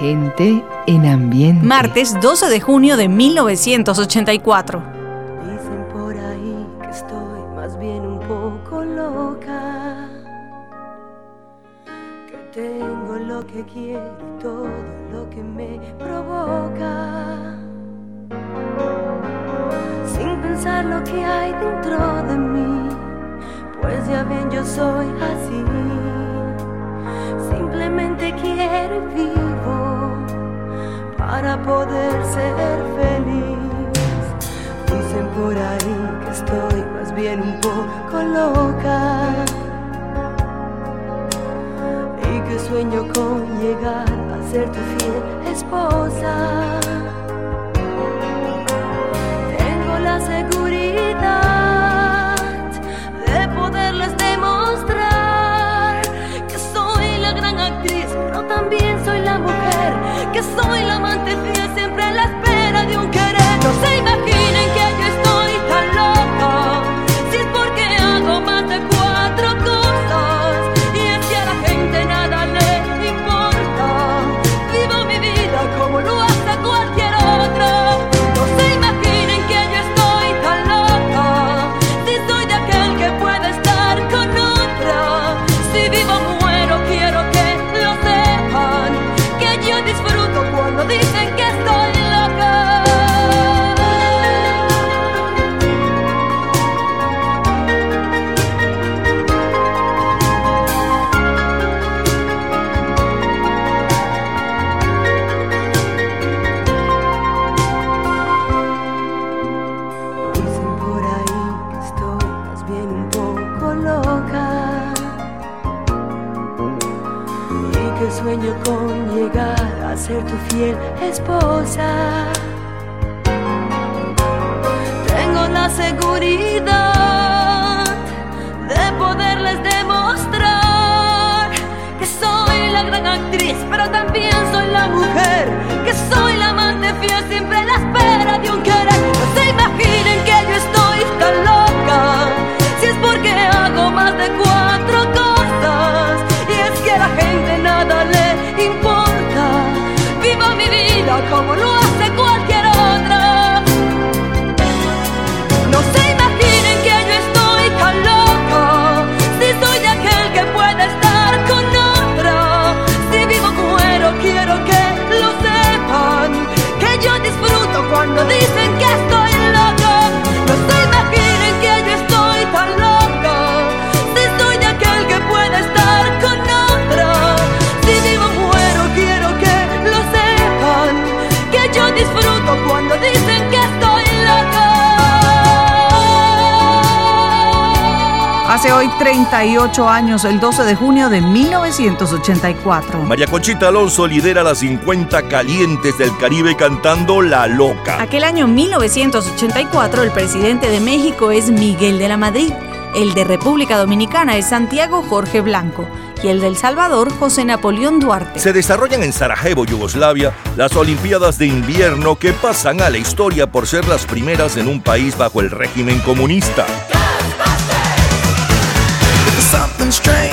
Gente en ambiente. Martes 12 de junio de 1984. 38 años el 12 de junio de 1984. María Conchita Alonso lidera las 50 calientes del Caribe cantando La Loca. Aquel año 1984 el presidente de México es Miguel de la Madrid, el de República Dominicana es Santiago Jorge Blanco y el del Salvador, José Napoleón Duarte. Se desarrollan en Sarajevo, Yugoslavia, las Olimpiadas de invierno que pasan a la historia por ser las primeras en un país bajo el régimen comunista. something strange.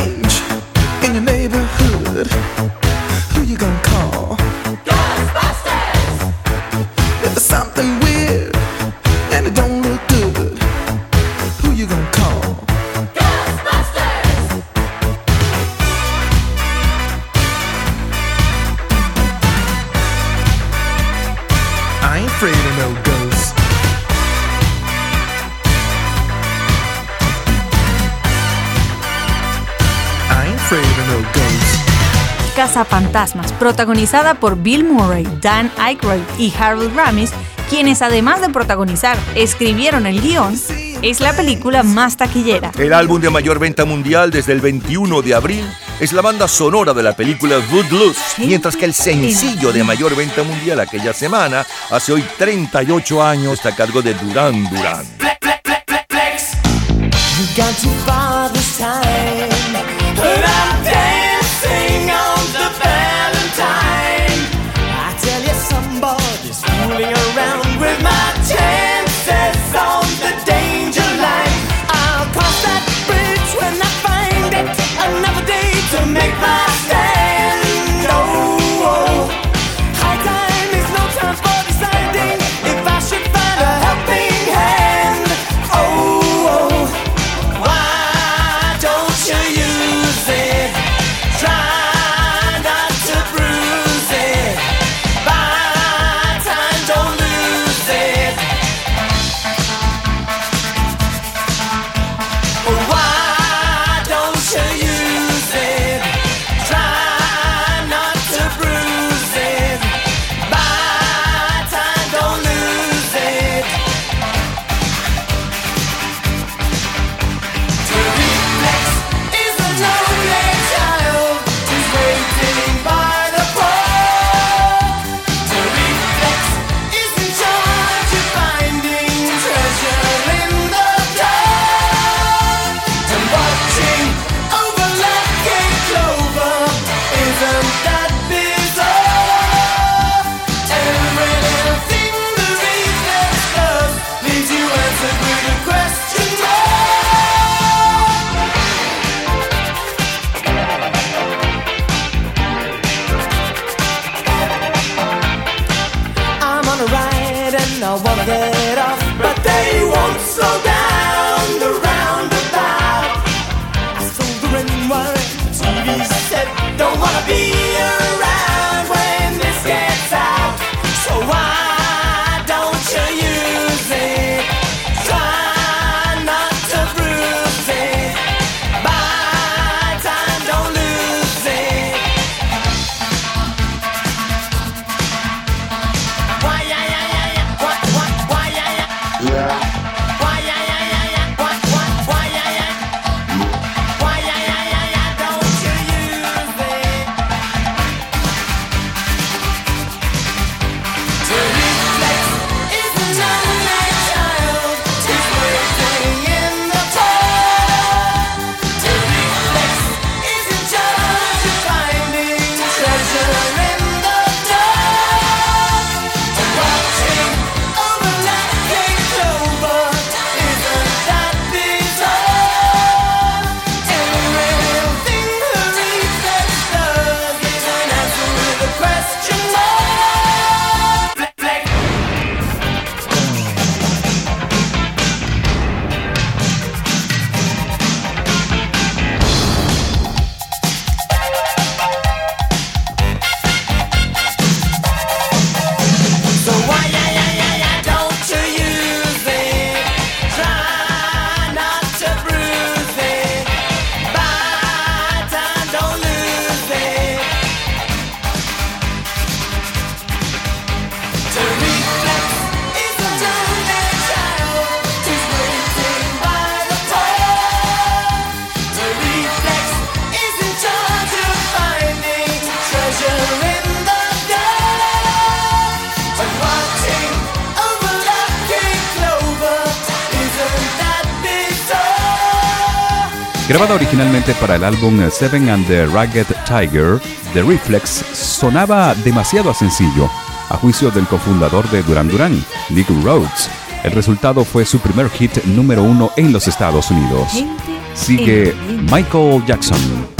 Cazafantasmas, protagonizada por Bill Murray, Dan Aykroyd y Harold Ramis, quienes además de protagonizar, escribieron el guion, es la película más taquillera. El álbum de mayor venta mundial desde el 21 de abril es la banda sonora de la película Good Luz, mientras que el sencillo de mayor venta mundial aquella semana, hace hoy 38 años, está a cargo de Duran Duran. Álbum Seven and the Ragged Tiger, The Reflex sonaba demasiado sencillo, a juicio del cofundador de Duran Duran, Nick Rhodes. El resultado fue su primer hit número uno en los Estados Unidos. Sigue Michael Jackson.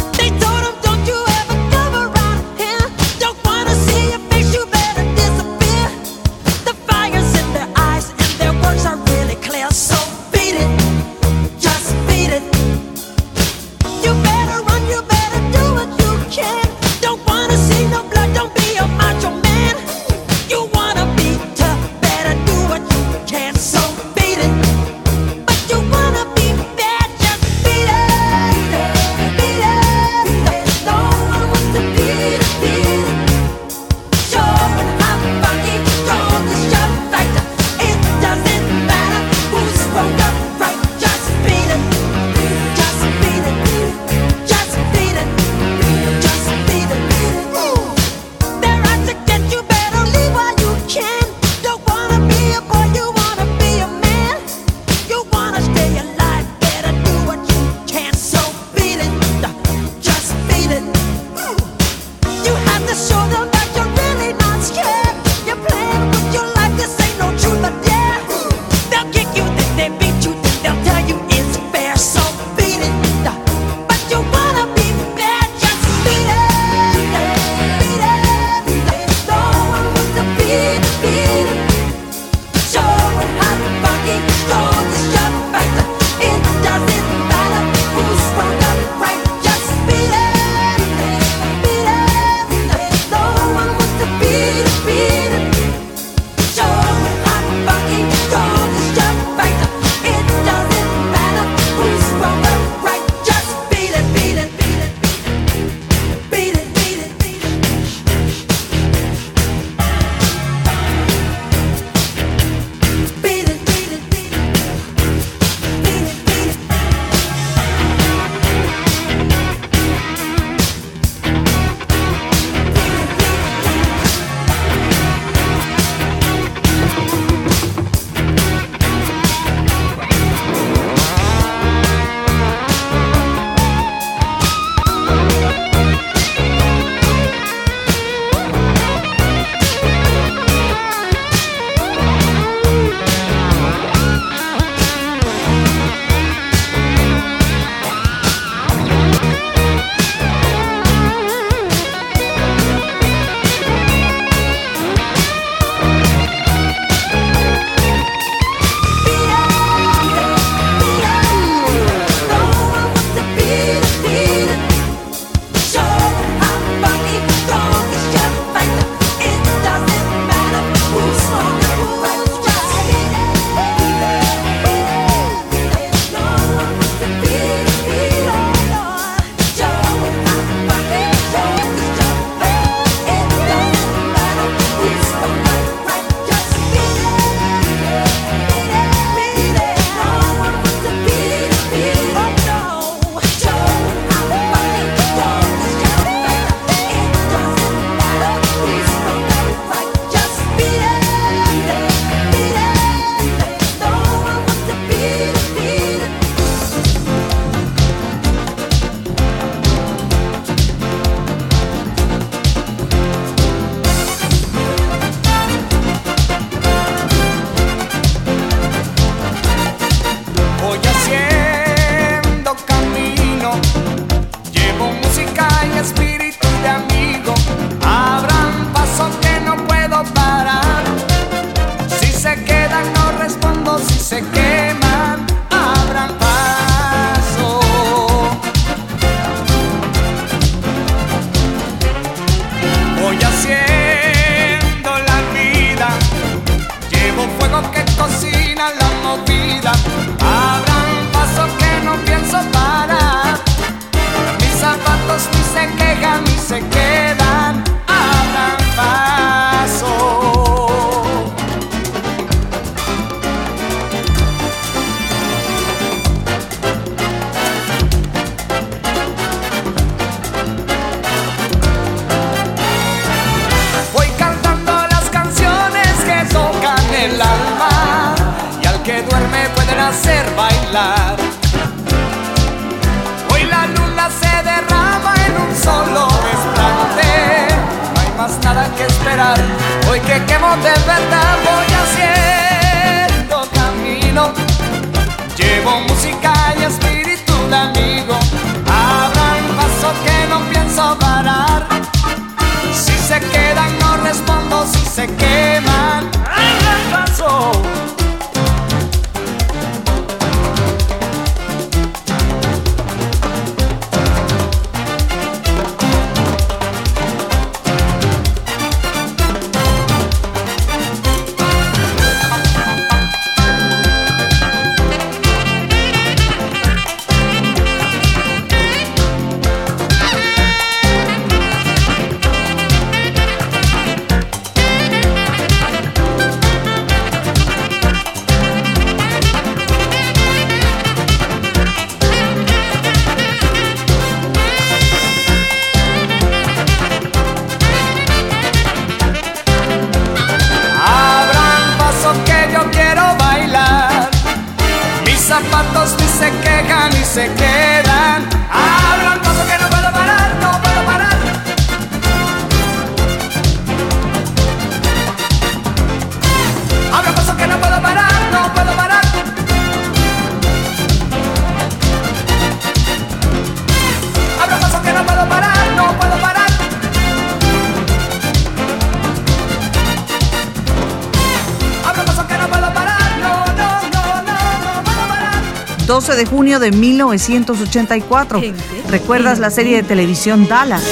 de junio de 1984. ¿Recuerdas la serie de televisión Dallas?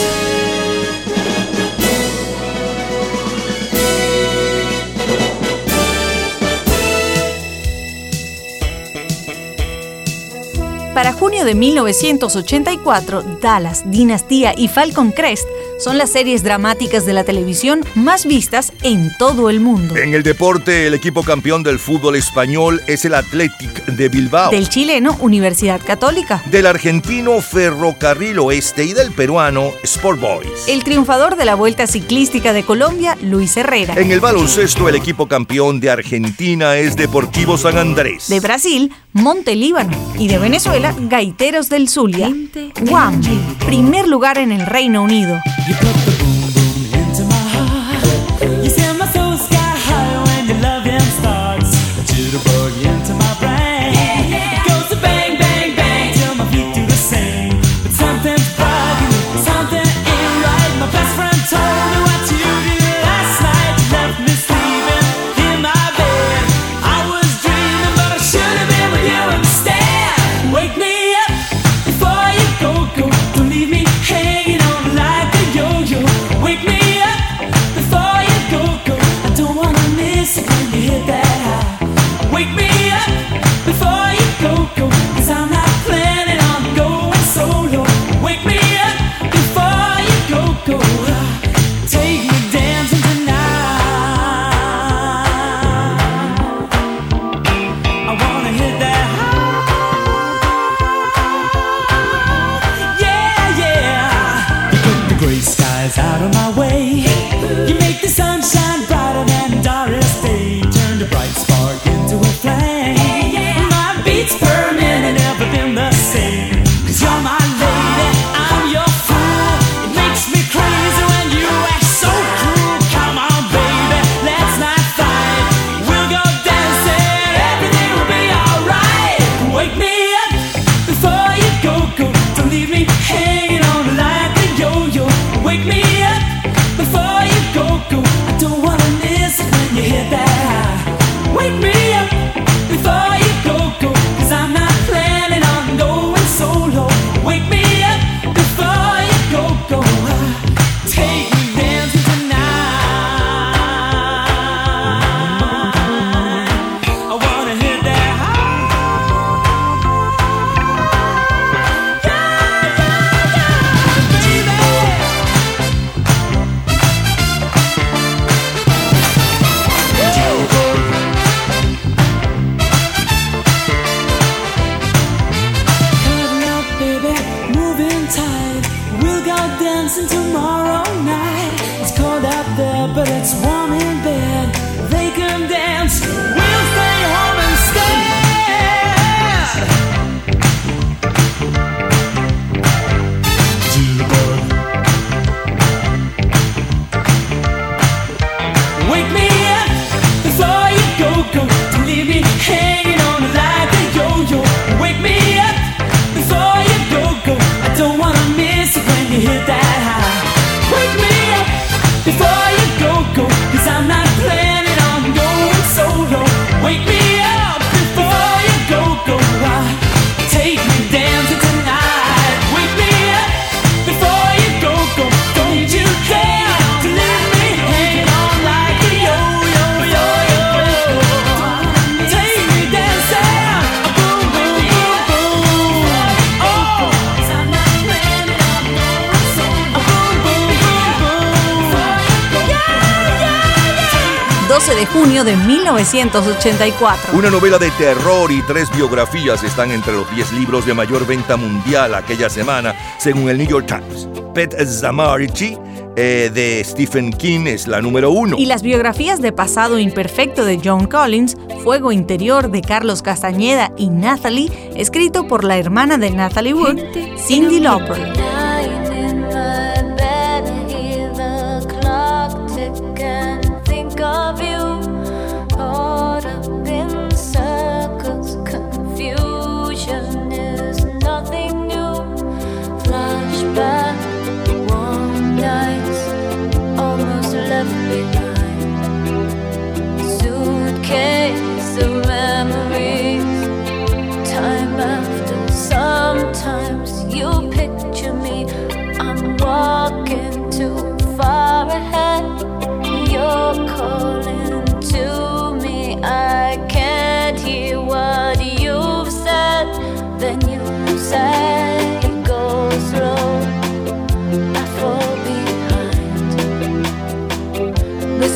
Para junio de 1984, Dallas, Dinastía y Falcon Crest son las series dramáticas de la televisión más vistas en todo el mundo. En el deporte, el equipo campeón del fútbol español es el Athletic de Bilbao. Del chileno, Universidad Católica. Del argentino, Ferrocarril Oeste. Y del peruano, Sport Boys. El triunfador de la Vuelta Ciclística de Colombia, Luis Herrera. En el baloncesto, el equipo campeón de Argentina es Deportivo San Andrés. De Brasil, Montelíbano y de Venezuela, Gaiteros del Zulia. Guam, primer lugar en el Reino Unido. 1984. Una novela de terror y tres biografías están entre los 10 libros de mayor venta mundial aquella semana, según el New York Times. Pet Zamarchi eh, de Stephen King es la número uno. Y las biografías de Pasado Imperfecto de John Collins, Fuego Interior de Carlos Castañeda y Nathalie, escrito por la hermana de Natalie Wood, Cindy Lauper.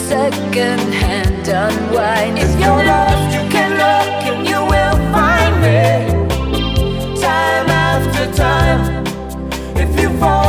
Second hand unwind. If you're lost, you can look and you will find me. Time after time. If you fall,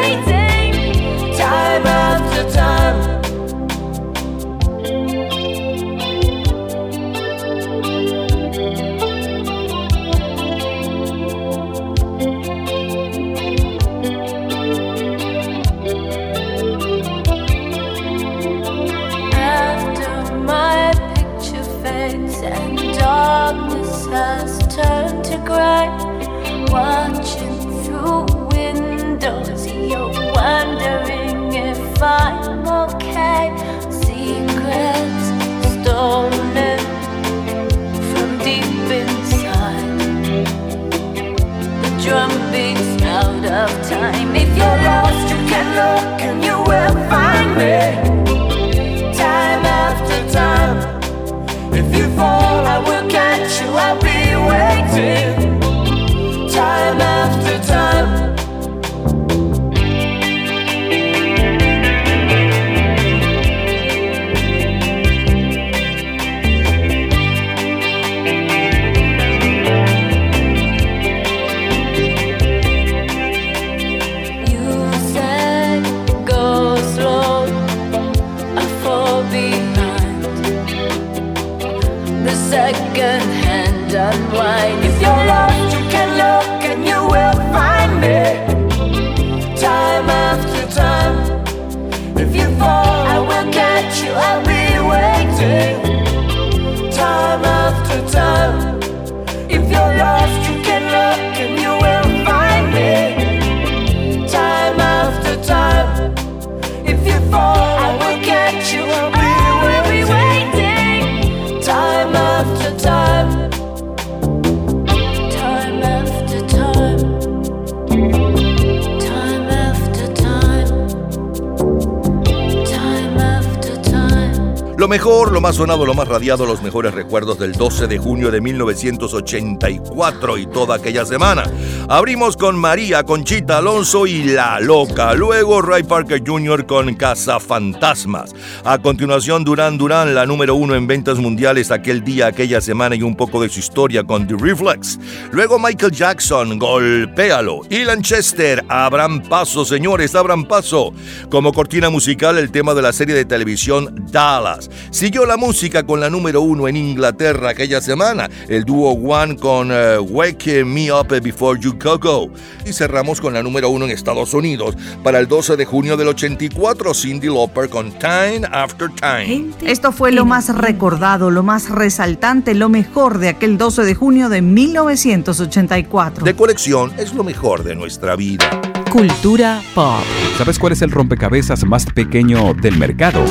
mejor, más sonado, lo más radiado, los mejores recuerdos del 12 de junio de 1984 y toda aquella semana. Abrimos con María Conchita Alonso y La Loca. Luego Ray Parker Jr. con Casa Fantasmas. A continuación Durán Durán, la número uno en ventas mundiales aquel día, aquella semana y un poco de su historia con The Reflex. Luego Michael Jackson, Golpéalo. Y Lanchester, abran paso, señores, abran paso. Como cortina musical, el tema de la serie de televisión Dallas. Siguió la música con la número uno en Inglaterra aquella semana, el dúo One con eh, Wake Me Up Before You Go Y cerramos con la número uno en Estados Unidos para el 12 de junio del 84, Cindy Lauper con Time After Time. Esto fue lo más recordado, lo más resaltante, lo mejor de aquel 12 de junio de 1984. De colección es lo mejor de nuestra vida. Cultura pop. ¿Sabes cuál es el rompecabezas más pequeño del mercado?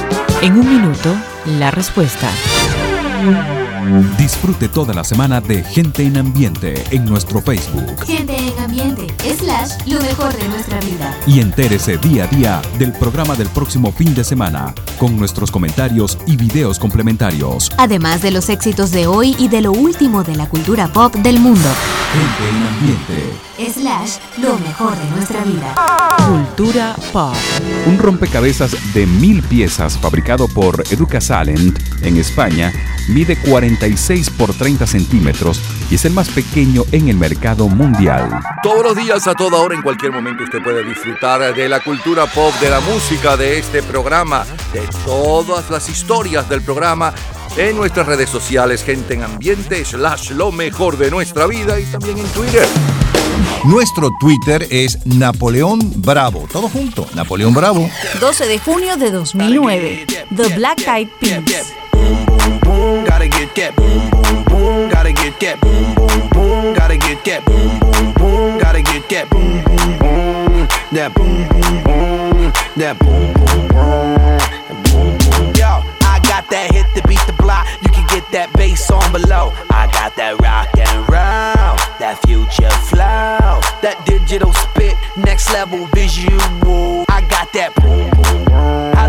En un minuto, la respuesta. Disfrute toda la semana de Gente en Ambiente en nuestro Facebook Gente en ambiente, slash, lo mejor de nuestra vida. y entérese día a día del programa del próximo fin de semana con nuestros comentarios y videos complementarios. Además de los éxitos de hoy y de lo último de la cultura pop del mundo. Gente en Ambiente. Slash, lo mejor de nuestra vida. Cultura pop. Un rompecabezas de mil piezas fabricado por Educasalent en España mide 46 por 30 centímetros y es el más pequeño en el mercado mundial. Todos los días, a toda hora, en cualquier momento, usted puede disfrutar de la cultura pop, de la música, de este programa, de todas las historias del programa en nuestras redes sociales, gente en ambiente, slash lo mejor de nuestra vida y también en Twitter. Nuestro Twitter es Napoleón Bravo. Todo junto, Napoleón Bravo. 12 de junio de 2009. The Black Eyed Peas. Boom, gotta get that boom, boom, boom, gotta get that boom, boom, boom, gotta get that boom, boom, boom, gotta get that boom, boom, boom, that boom, boom, boom, that boom, boom, boom, boom, boom. Yo, I got that hit to beat the block. You can get that bass on below. I got that rock and roll, that future flow, that digital spit, next level visual. I got that boom, boom, boom.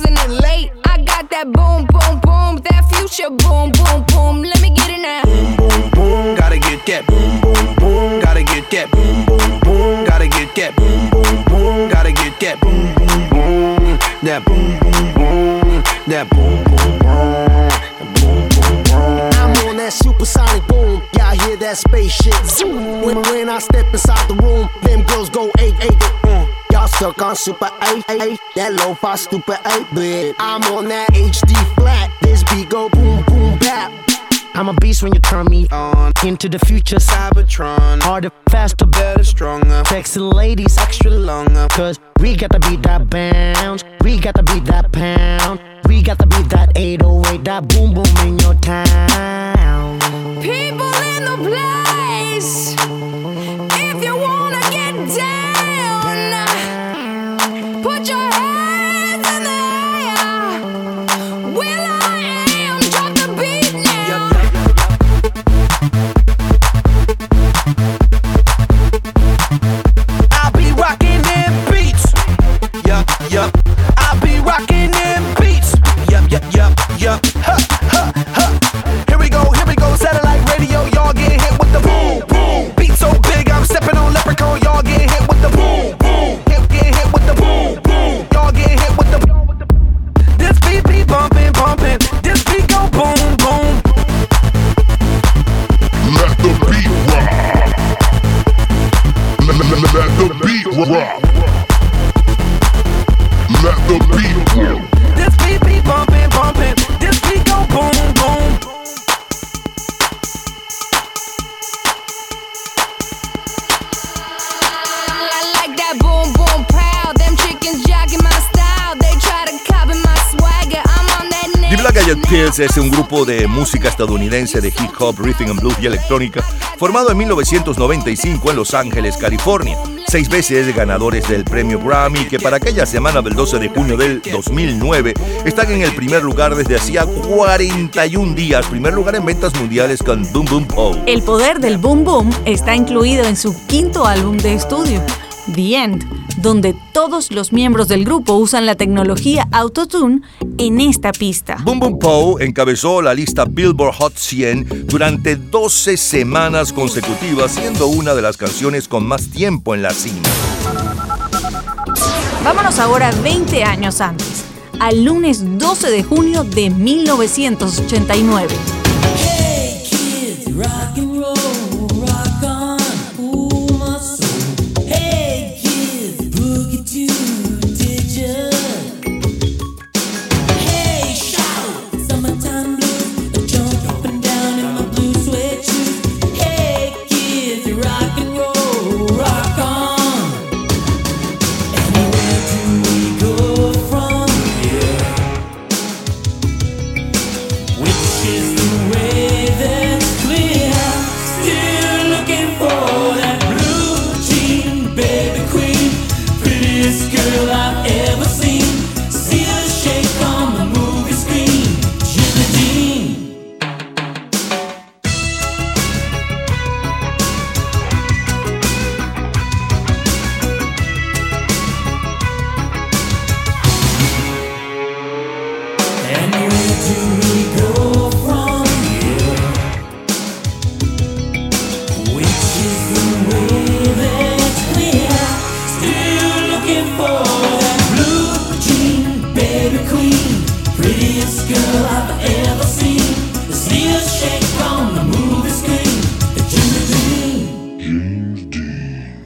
2000 and late. I got that boom boom boom. That future boom boom boom. Let me get it now. boom, boom, boom, gotta get that boom, boom, boom, gotta get that boom, boom, boom, gotta get that boom, boom, boom, gotta get that boom, boom, boom, that boom, boom, boom, that boom, boom, boom, boom, boom, boom. I'm on that supersonic boom. Y'all hear that spaceship zoom. When, when I step inside the room, them girls go eight eight. Mm. Stuck on super eight eight. That low fi stupid eight bit. I'm on that HD flat. This beat go boom boom bap. I'm a beast when you turn me on into the future. Cybertron, Harder, faster, better, stronger, sexy ladies. extra longer. Cause we got to beat that bounce. We got to beat that pound. We got to beat that 808. That boom boom in your town. People in the place. If you wanna get down, es un grupo de música estadounidense de hip hop, rhythm and blues y electrónica, formado en 1995 en Los Ángeles, California. Seis veces ganadores del premio Grammy, que para aquella semana del 12 de junio del 2009 están en el primer lugar desde hacía 41 días, primer lugar en ventas mundiales con Boom Boom Pow. El poder del boom boom está incluido en su quinto álbum de estudio, The End, donde todos los miembros del grupo usan la tecnología Autotune en esta pista. Boom Boom Pow encabezó la lista Billboard Hot 100 durante 12 semanas consecutivas, siendo una de las canciones con más tiempo en la cima. Vámonos ahora 20 años antes, al lunes 12 de junio de 1989.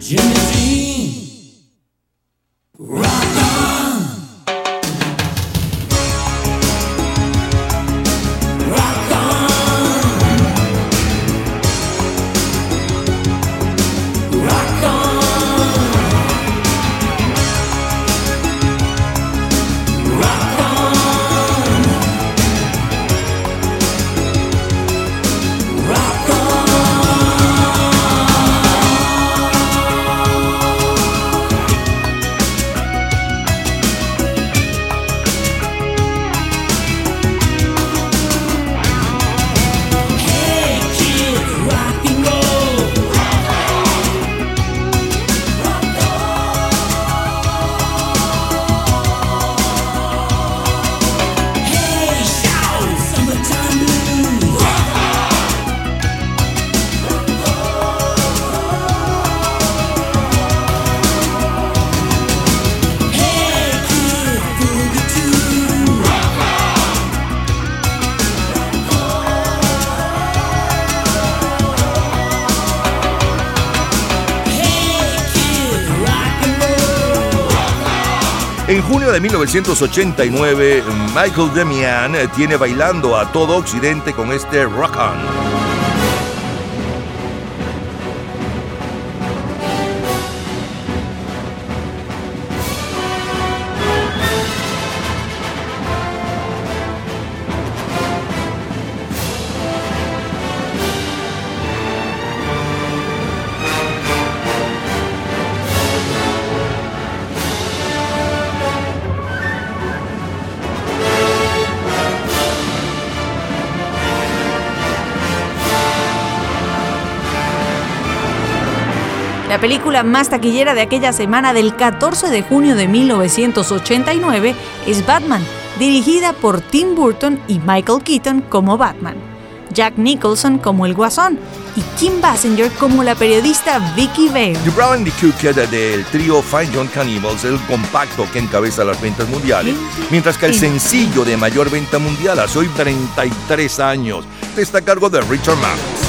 Jimmy 1989, Michael Demian tiene bailando a todo Occidente con este Rock On. Película más taquillera de aquella semana del 14 de junio de 1989 es Batman, dirigida por Tim Burton y Michael Keaton como Batman, Jack Nicholson como el Guasón y Kim Basinger como la periodista Vicky Vale. The Brown and del trío Fine John Cannibals el compacto que encabeza las ventas mundiales, mientras que el sencillo de mayor venta mundial hace hoy 33 años está a cargo de Richard Marx.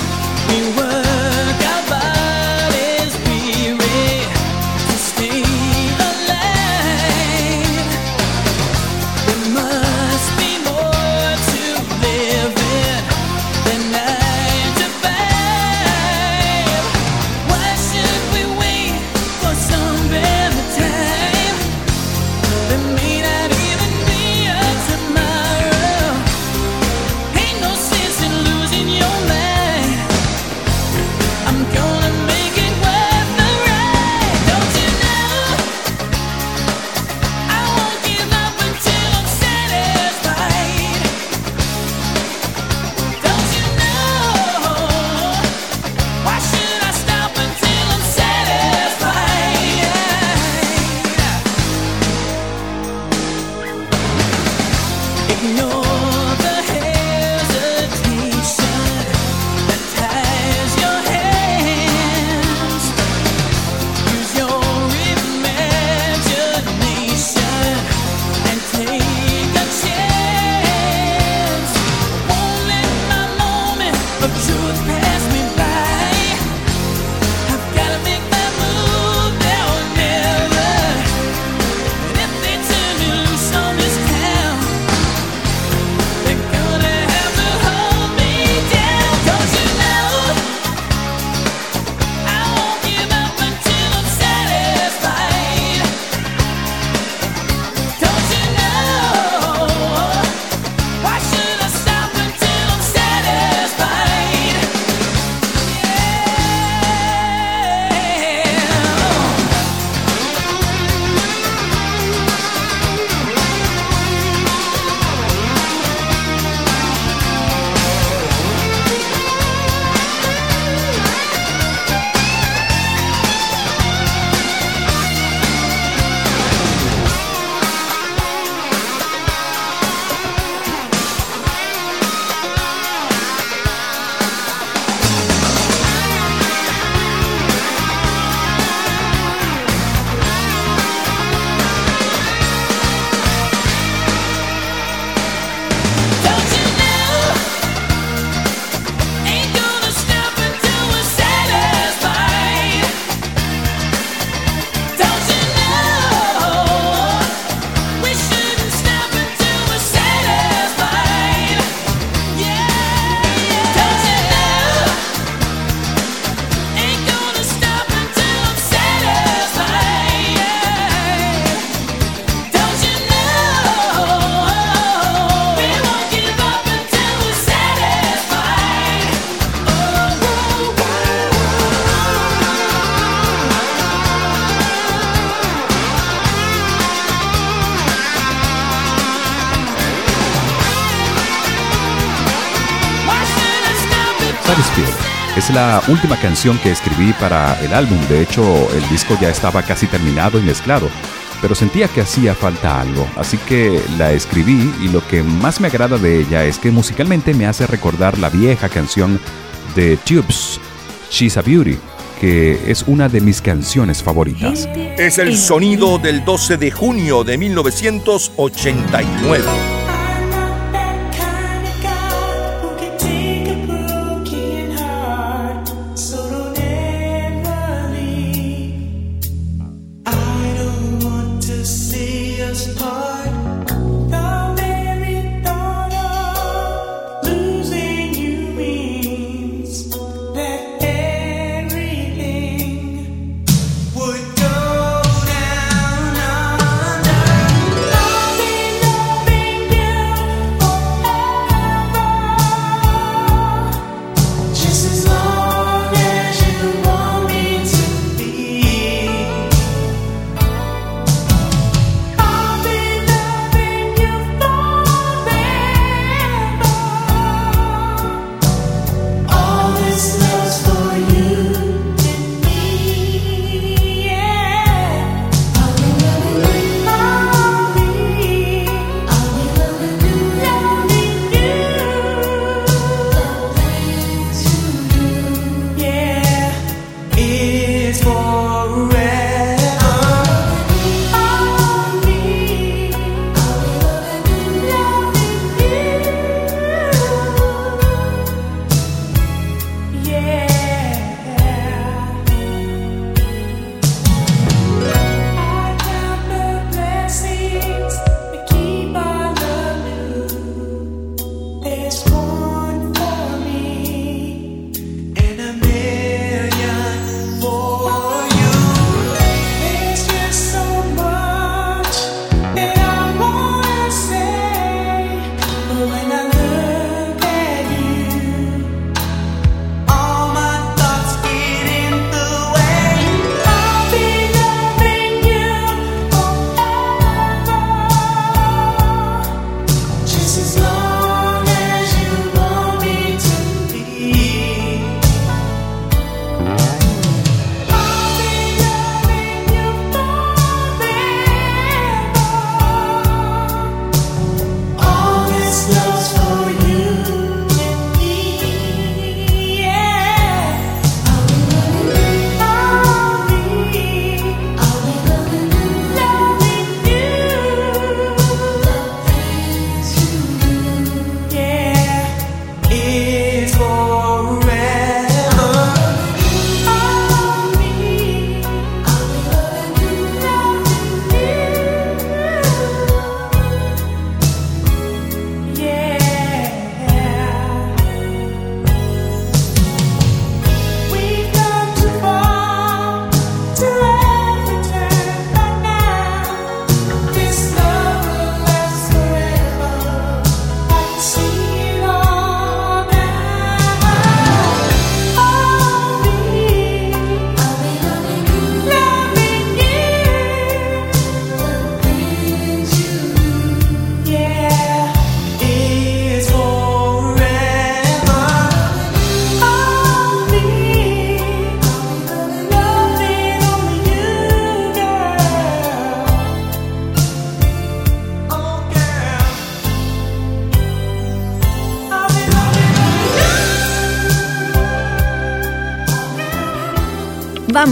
Es la última canción que escribí para el álbum. De hecho, el disco ya estaba casi terminado y mezclado. Pero sentía que hacía falta algo, así que la escribí y lo que más me agrada de ella es que musicalmente me hace recordar la vieja canción de Tubes, She's a Beauty, que es una de mis canciones favoritas. Es el sonido del 12 de junio de 1989.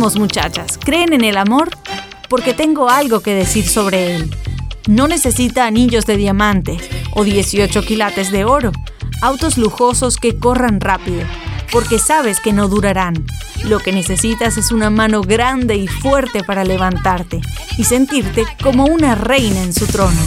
Muchachas, ¿creen en el amor? Porque tengo algo que decir sobre él. No necesita anillos de diamante o 18 quilates de oro, autos lujosos que corran rápido, porque sabes que no durarán. Lo que necesitas es una mano grande y fuerte para levantarte y sentirte como una reina en su trono.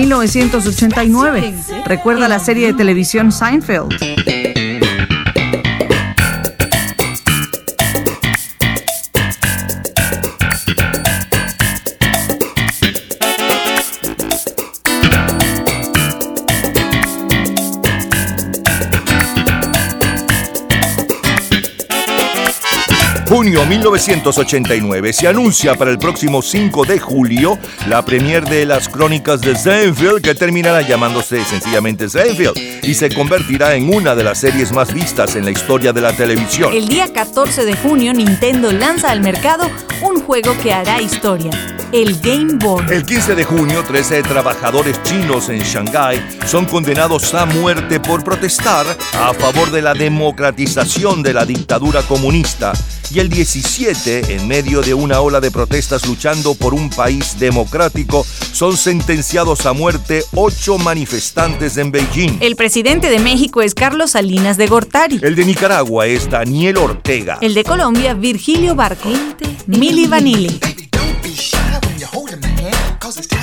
1989. Recuerda la serie de televisión Seinfeld. Junio 1989 se anuncia para el próximo 5 de julio la premier de las crónicas de Seinfeld que terminará llamándose sencillamente Seinfeld y se convertirá en una de las series más vistas en la historia de la televisión. El día 14 de junio Nintendo lanza al mercado un juego que hará historia, el Game Boy. El 15 de junio, 13 trabajadores chinos en Shanghái son condenados a muerte por protestar a favor de la democratización de la dictadura comunista. Y el 17, en medio de una ola de protestas luchando por un país democrático, son sentenciados a muerte ocho manifestantes en Beijing. El presidente de México es Carlos Salinas de Gortari. El de Nicaragua es Daniel Ortega. El de Colombia, Virgilio Barco. Mili Vanilli. it's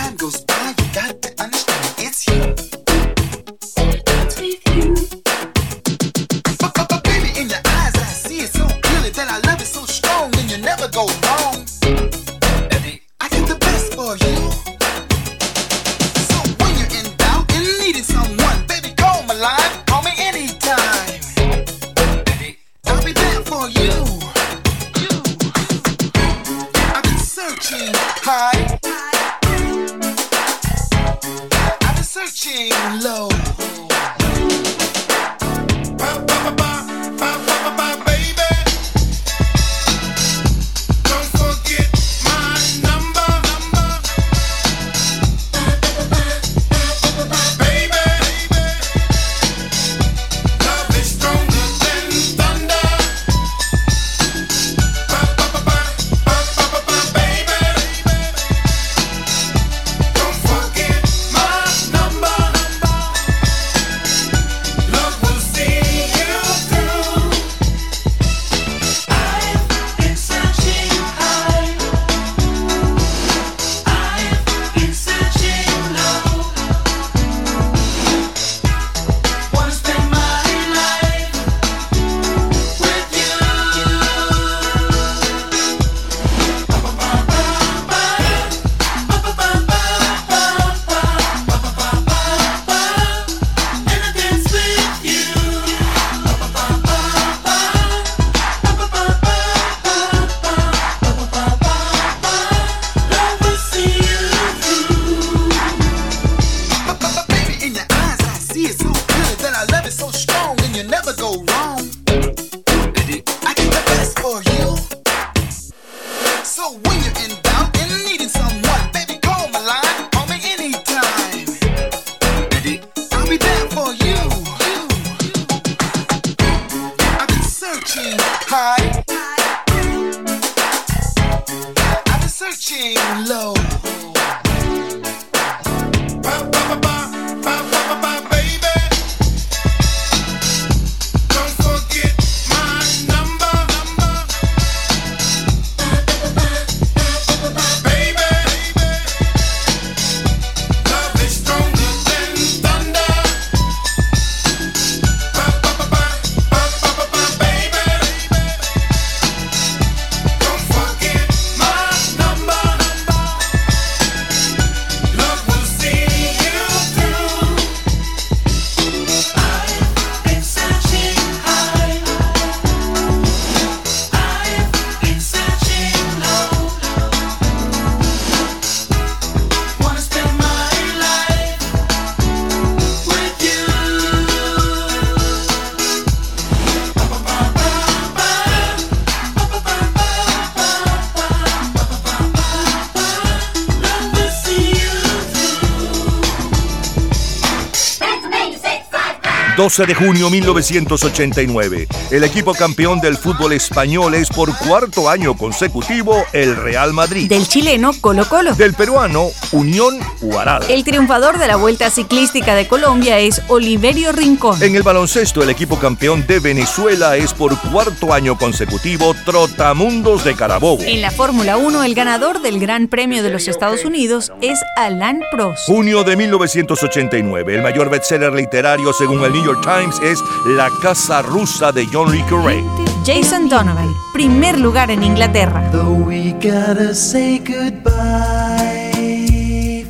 12 de junio 1989. El equipo campeón del fútbol español es por cuarto año consecutivo el Real Madrid. Del chileno Colo Colo. Del peruano Unión Huaral. El triunfador de la Vuelta Ciclística de Colombia es Oliverio Rincón. En el baloncesto, el equipo campeón de Venezuela es por cuarto año consecutivo Trotamundos de Carabobo. En la Fórmula 1, el ganador del Gran Premio de los Estados Unidos es Alain Prost. Junio de 1989, el mayor bestseller literario según el New York Times es La Casa Rusa de John Le Carré. Jason Donovan, primer lugar en Inglaterra. We gotta say goodbye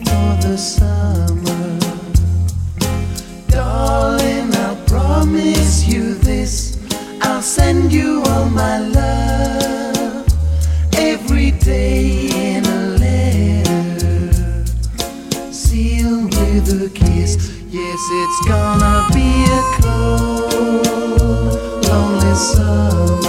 for the summer. Darling, I'll promise you this. I'll send you all my love every day Yes, it's gonna be a cold, lonely summer.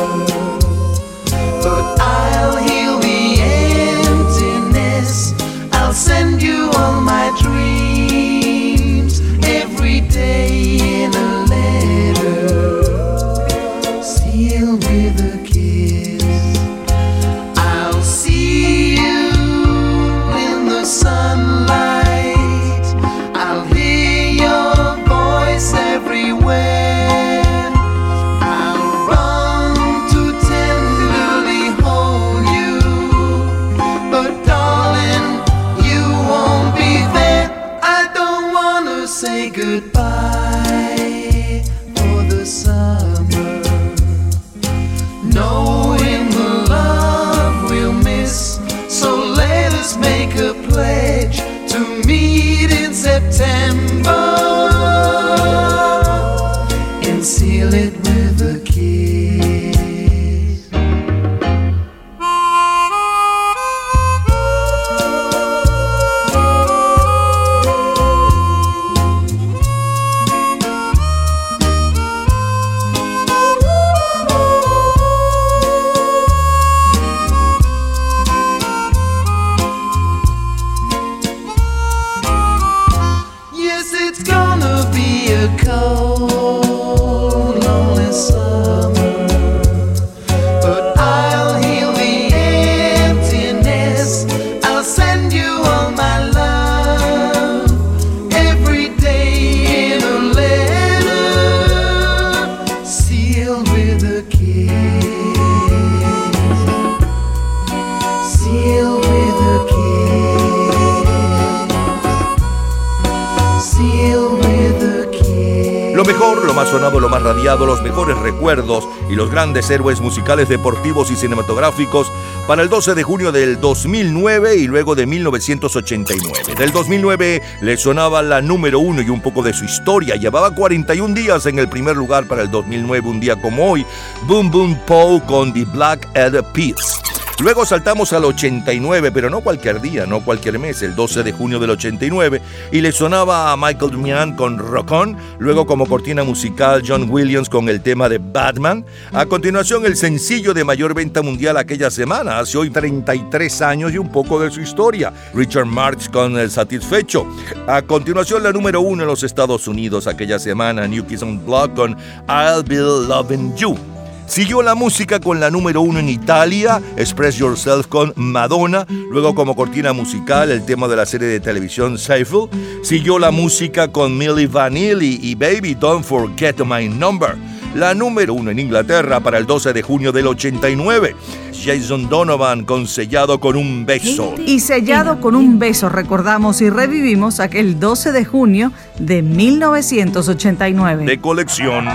Lo mejor, lo más sonado, lo más radiado, los mejores recuerdos y los grandes héroes musicales, deportivos y cinematográficos para el 12 de junio del 2009 y luego de 1989. Del 2009 le sonaba la número uno y un poco de su historia. Llevaba 41 días en el primer lugar para el 2009, un día como hoy. Boom Boom Pow con The Black Eyed Peas. Luego saltamos al 89, pero no cualquier día, no cualquier mes, el 12 de junio del 89, y le sonaba a Michael Damian con Rock On, luego como cortina musical John Williams con el tema de Batman, a continuación el sencillo de mayor venta mundial aquella semana, hace hoy 33 años y un poco de su historia, Richard Marx con El Satisfecho, a continuación la número uno en los Estados Unidos aquella semana, New Kids on Block con I'll Be Loving You. Siguió la música con la número uno en Italia, Express Yourself con Madonna, luego como cortina musical el tema de la serie de televisión Seinfeld. Siguió la música con Milli Vanilli y Baby Don't Forget My Number. La número uno en Inglaterra para el 12 de junio del 89. Jason Donovan con Sellado con un beso. Y sellado con un beso, recordamos y revivimos aquel 12 de junio de 1989. de colección.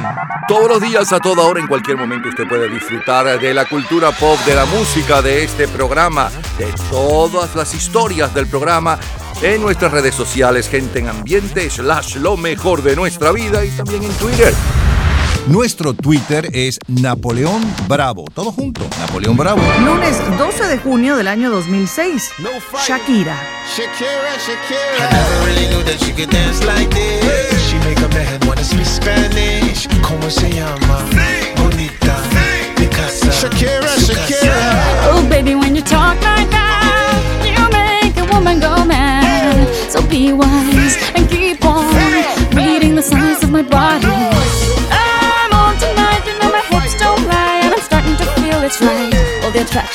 Todos los días, a toda hora, en cualquier momento, usted puede disfrutar de la cultura pop, de la música, de este programa, de todas las historias del programa en nuestras redes sociales, gente en ambiente, slash lo mejor de nuestra vida y también en Twitter. Nuestro Twitter es Napoleón Bravo. Todo junto, Napoleón Bravo. Lunes 12 de junio del año 2006. Shakira. Shakira, Shakira. I never really knew that she could dance like this. She make a man wanna speak Spanish. ¿Cómo se llama? Bonita.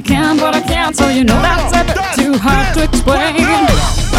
I can, but I can't, so you know that's a bit too hard to explain.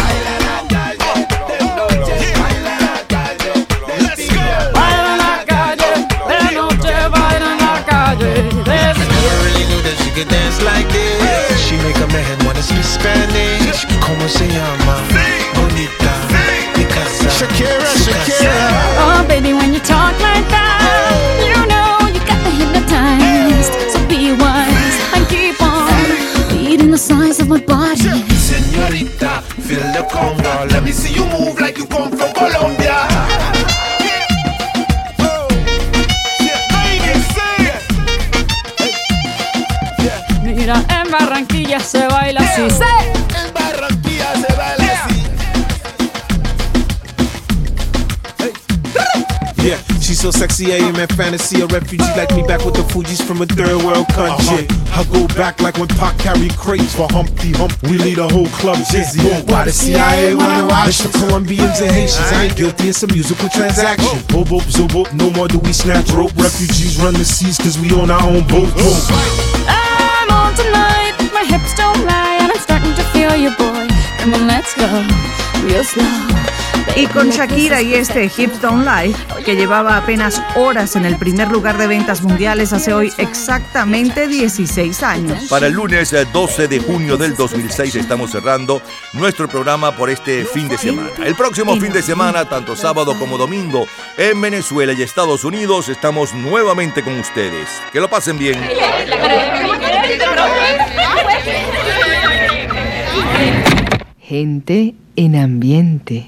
Yeah, so sexy, I am in fantasy. A refugee like me back with the Fuji's from a third world country. Uh-huh. I go back like when Pac carried crates for Humpty Hump. We lead a whole club dizzy. Why the CIA wanna watch the Colombians and Haitians? I ain't guilty, it's a musical transaction. Oh. Bobo, zobo, no more do we snatch rope. Refugees run the seas cause we own our own boat. Oh. I'm on tonight, my hips don't lie, and I'm starting to feel you, boy. Come on, let's go, real slow. Y con Shakira y este Hips Don't Lie, que llevaba apenas horas en el primer lugar de ventas mundiales hace hoy exactamente 16 años. Para el lunes eh, 12 de junio del 2006 estamos cerrando nuestro programa por este fin de semana. El próximo fin de semana, tanto sábado como domingo, en Venezuela y Estados Unidos, estamos nuevamente con ustedes. Que lo pasen bien. Gente en ambiente.